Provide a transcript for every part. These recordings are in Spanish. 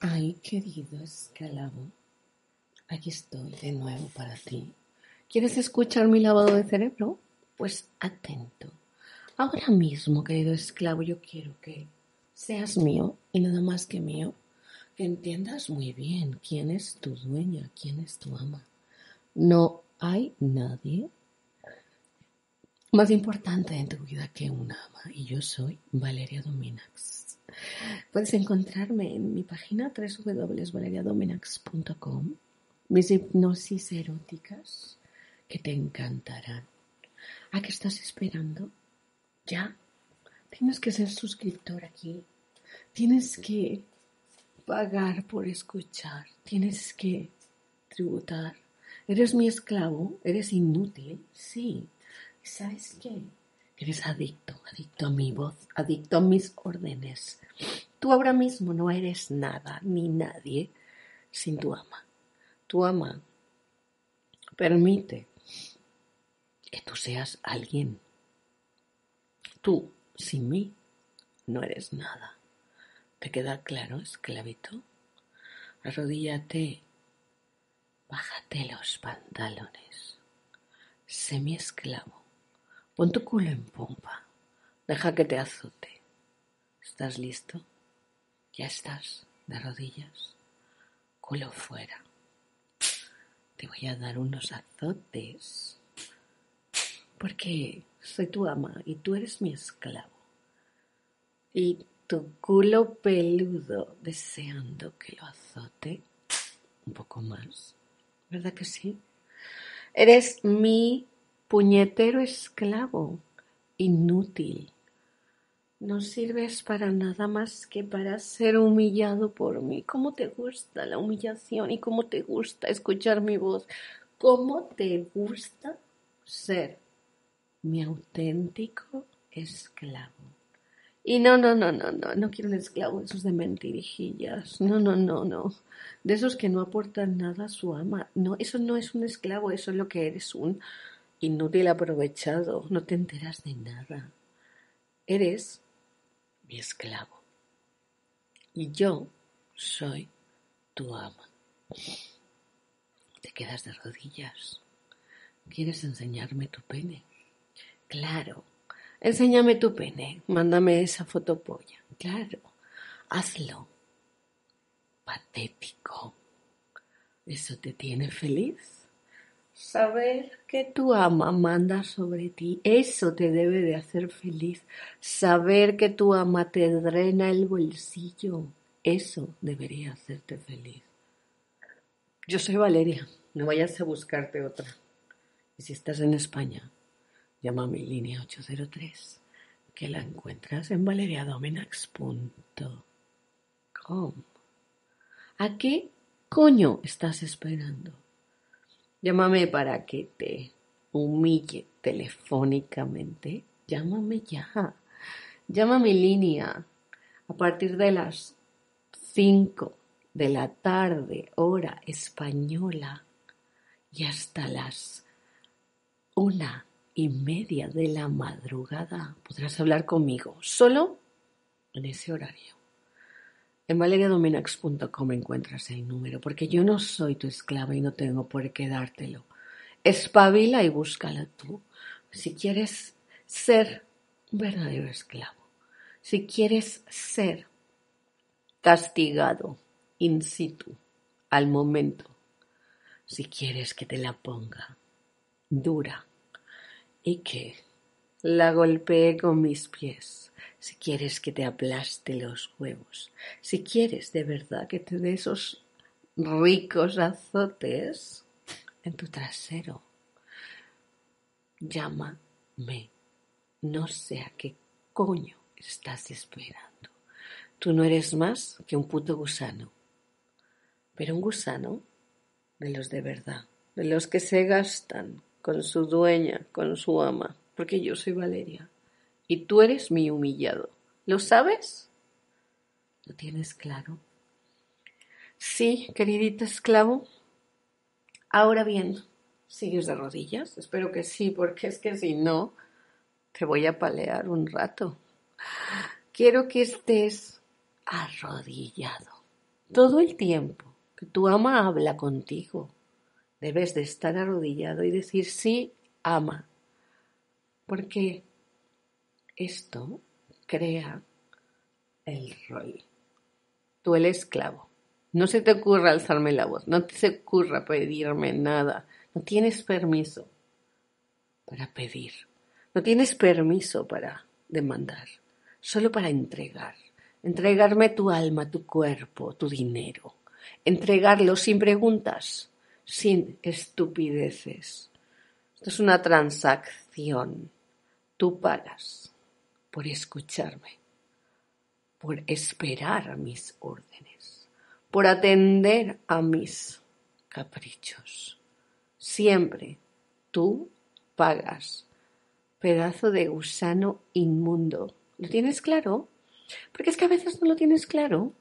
Ay, querido esclavo, aquí estoy de nuevo para ti. ¿Quieres escuchar mi lavado de cerebro? Pues atento. Ahora mismo, querido esclavo, yo quiero que seas mío y nada más que mío, que entiendas muy bien quién es tu dueña, quién es tu ama. No hay nadie más importante en tu vida que un ama y yo soy Valeria Dominax. Puedes encontrarme en mi página www.valeriadominax.com, mis hipnosis eróticas que te encantarán. ¿A qué estás esperando? ¿Ya? Tienes que ser suscriptor aquí. Tienes que pagar por escuchar. Tienes que tributar. ¿Eres mi esclavo? ¿Eres inútil? Sí. ¿Sabes qué? Eres adicto, adicto a mi voz, adicto a mis órdenes. Tú ahora mismo no eres nada ni nadie sin tu ama. Tu ama permite que tú seas alguien. Tú, sin mí, no eres nada. ¿Te queda claro, esclavito? Arrodíllate, bájate los pantalones. Sé mi esclavo. Pon tu culo en pompa. Deja que te azote. ¿Estás listo? Ya estás de rodillas. Culo fuera. Te voy a dar unos azotes. Porque soy tu ama y tú eres mi esclavo. Y tu culo peludo deseando que lo azote un poco más. ¿Verdad que sí? Eres mi puñetero esclavo, inútil. No sirves para nada más que para ser humillado por mí. ¿Cómo te gusta la humillación y cómo te gusta escuchar mi voz? ¿Cómo te gusta ser mi auténtico esclavo? Y no, no, no, no, no, no quiero un esclavo, esos de mentirijillas. No, no, no, no. De esos que no aportan nada a su ama. No, eso no es un esclavo, eso es lo que eres, un inútil aprovechado, no te enteras de nada. Eres mi esclavo. Y yo soy tu ama. Te quedas de rodillas. ¿Quieres enseñarme tu pene? Claro. Enséñame tu pene. Mándame esa fotopolla. Claro. Hazlo. Patético. ¿Eso te tiene feliz? Saber que tu ama manda sobre ti, eso te debe de hacer feliz. Saber que tu ama te drena el bolsillo, eso debería hacerte feliz. Yo soy Valeria, no vayas a buscarte otra. Y si estás en España, llama a mi línea 803, que la encuentras en valeriadominax.com. ¿A qué coño estás esperando? Llámame para que te humille telefónicamente. Llámame ya. Llama mi línea a partir de las 5 de la tarde, hora española, y hasta las una y media de la madrugada podrás hablar conmigo, solo en ese horario. En valeriadominax.com encuentras el número, porque yo no soy tu esclava y no tengo por qué dártelo. Espabila y búscala tú. Si quieres ser un verdadero esclavo, si quieres ser castigado in situ, al momento, si quieres que te la ponga dura y que la golpee con mis pies si quieres que te aplaste los huevos, si quieres de verdad que te dé esos ricos azotes en tu trasero, llámame. No sé a qué coño estás esperando. Tú no eres más que un puto gusano. Pero un gusano de los de verdad, de los que se gastan con su dueña, con su ama, porque yo soy Valeria y tú eres mi humillado. ¿Lo sabes? ¿Lo tienes claro? Sí, queridito esclavo. Ahora bien, ¿sigues de rodillas? Espero que sí, porque es que si no, te voy a palear un rato. Quiero que estés arrodillado. todo el tiempo que tu ama habla contigo, debes de estar arrodillado y decir sí, ama. Porque esto crea el rol. Tú el esclavo. No se te ocurra alzarme la voz, no te ocurra pedirme nada. No tienes permiso para pedir. No tienes permiso para demandar, solo para entregar. Entregarme tu alma, tu cuerpo, tu dinero. Entregarlo sin preguntas, sin estupideces. Esto es una transacción. Tú pagas por escucharme, por esperar a mis órdenes, por atender a mis caprichos. Siempre tú pagas. Pedazo de gusano inmundo. ¿Lo tienes claro? Porque es que a veces no lo tienes claro.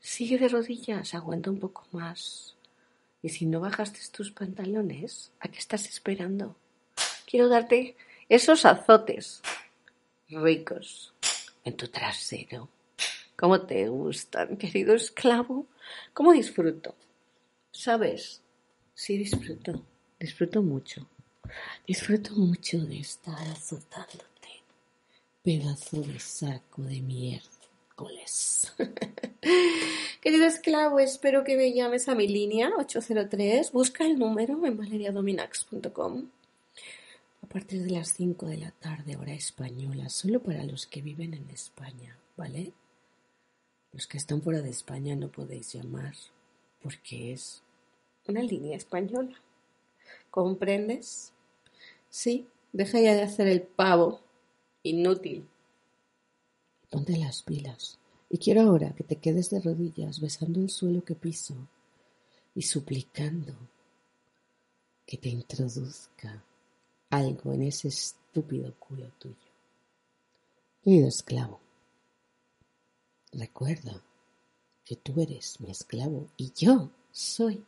Sigue de rodillas, aguanta un poco más. Y si no bajaste tus pantalones, ¿a qué estás esperando? Quiero darte esos azotes ricos en tu trasero. ¿Cómo te gustan, querido esclavo? ¿Cómo disfruto? ¿Sabes? Sí, disfruto. Disfruto mucho. Disfruto mucho de estar azotándote. Pedazo de saco de miércoles. Querido esclavo, espero que me llames a mi línea 803. Busca el número en valeriadominax.com a partir de las 5 de la tarde, hora española, solo para los que viven en España, ¿vale? Los que están fuera de España no podéis llamar porque es una línea española. ¿Comprendes? Sí, deja ya de hacer el pavo. Inútil. Ponte las pilas. Y quiero ahora que te quedes de rodillas besando el suelo que piso y suplicando que te introduzca algo en ese estúpido culo tuyo. Querido esclavo, recuerda que tú eres mi esclavo y yo soy.